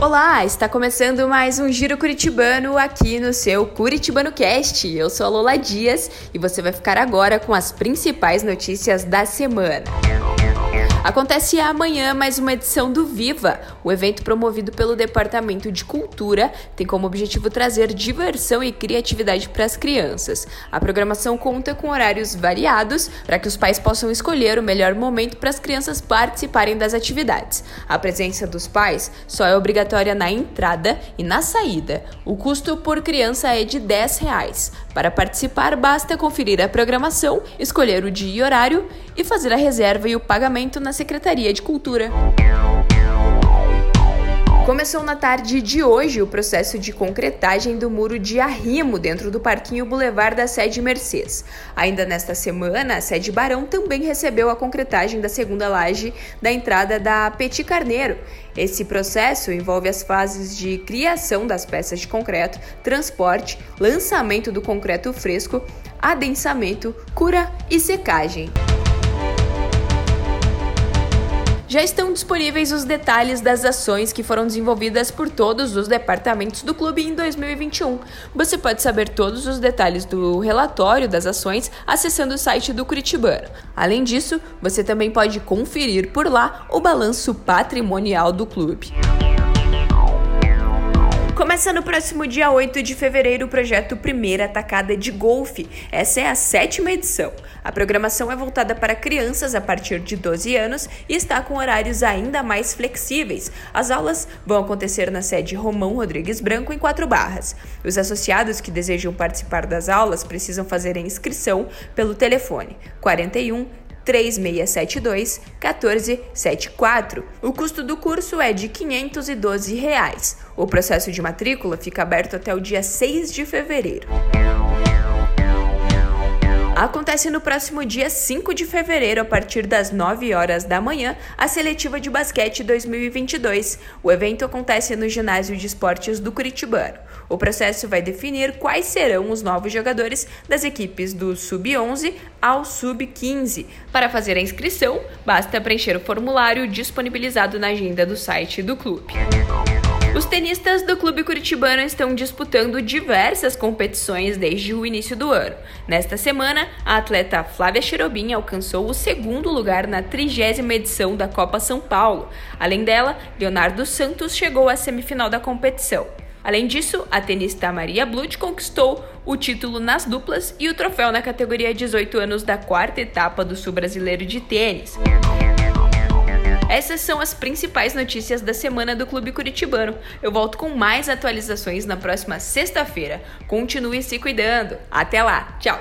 Olá, está começando mais um Giro Curitibano aqui no seu Curitibano Cast. Eu sou a Lola Dias e você vai ficar agora com as principais notícias da semana. Acontece amanhã mais uma edição do Viva. O evento promovido pelo Departamento de Cultura tem como objetivo trazer diversão e criatividade para as crianças. A programação conta com horários variados para que os pais possam escolher o melhor momento para as crianças participarem das atividades. A presença dos pais só é obrigatória na entrada e na saída. O custo por criança é de 10 reais. Para participar, basta conferir a programação, escolher o dia e horário e fazer a reserva e o pagamento na Secretaria de Cultura. Começou na tarde de hoje o processo de concretagem do muro de arrimo dentro do Parquinho Boulevard da sede Mercês. Ainda nesta semana, a sede Barão também recebeu a concretagem da segunda laje da entrada da Petit Carneiro. Esse processo envolve as fases de criação das peças de concreto, transporte, lançamento do concreto fresco, adensamento, cura e secagem. Já estão disponíveis os detalhes das ações que foram desenvolvidas por todos os departamentos do clube em 2021. Você pode saber todos os detalhes do relatório das ações acessando o site do Curitibano. Além disso, você também pode conferir por lá o balanço patrimonial do clube. Começa no próximo dia 8 de fevereiro o projeto Primeira Atacada de Golfe. Essa é a sétima edição. A programação é voltada para crianças a partir de 12 anos e está com horários ainda mais flexíveis. As aulas vão acontecer na sede Romão Rodrigues Branco, em Quatro Barras. Os associados que desejam participar das aulas precisam fazer a inscrição pelo telefone 41 3672 1474. O custo do curso é de 512 reais. O processo de matrícula fica aberto até o dia 6 de fevereiro. Acontece no próximo dia 5 de fevereiro, a partir das 9 horas da manhã, a seletiva de basquete 2022. O evento acontece no Ginásio de Esportes do Curitibano. O processo vai definir quais serão os novos jogadores das equipes do Sub-11 ao Sub-15. Para fazer a inscrição, basta preencher o formulário disponibilizado na agenda do site do clube. Os tenistas do Clube Curitibano estão disputando diversas competições desde o início do ano. Nesta semana, a atleta Flávia Cherobin alcançou o segundo lugar na trigésima edição da Copa São Paulo. Além dela, Leonardo Santos chegou à semifinal da competição. Além disso, a tenista Maria Blut conquistou o título nas duplas e o troféu na categoria 18 anos da quarta etapa do Sul Brasileiro de Tênis. Essas são as principais notícias da semana do Clube Curitibano. Eu volto com mais atualizações na próxima sexta-feira. Continue se cuidando. Até lá. Tchau.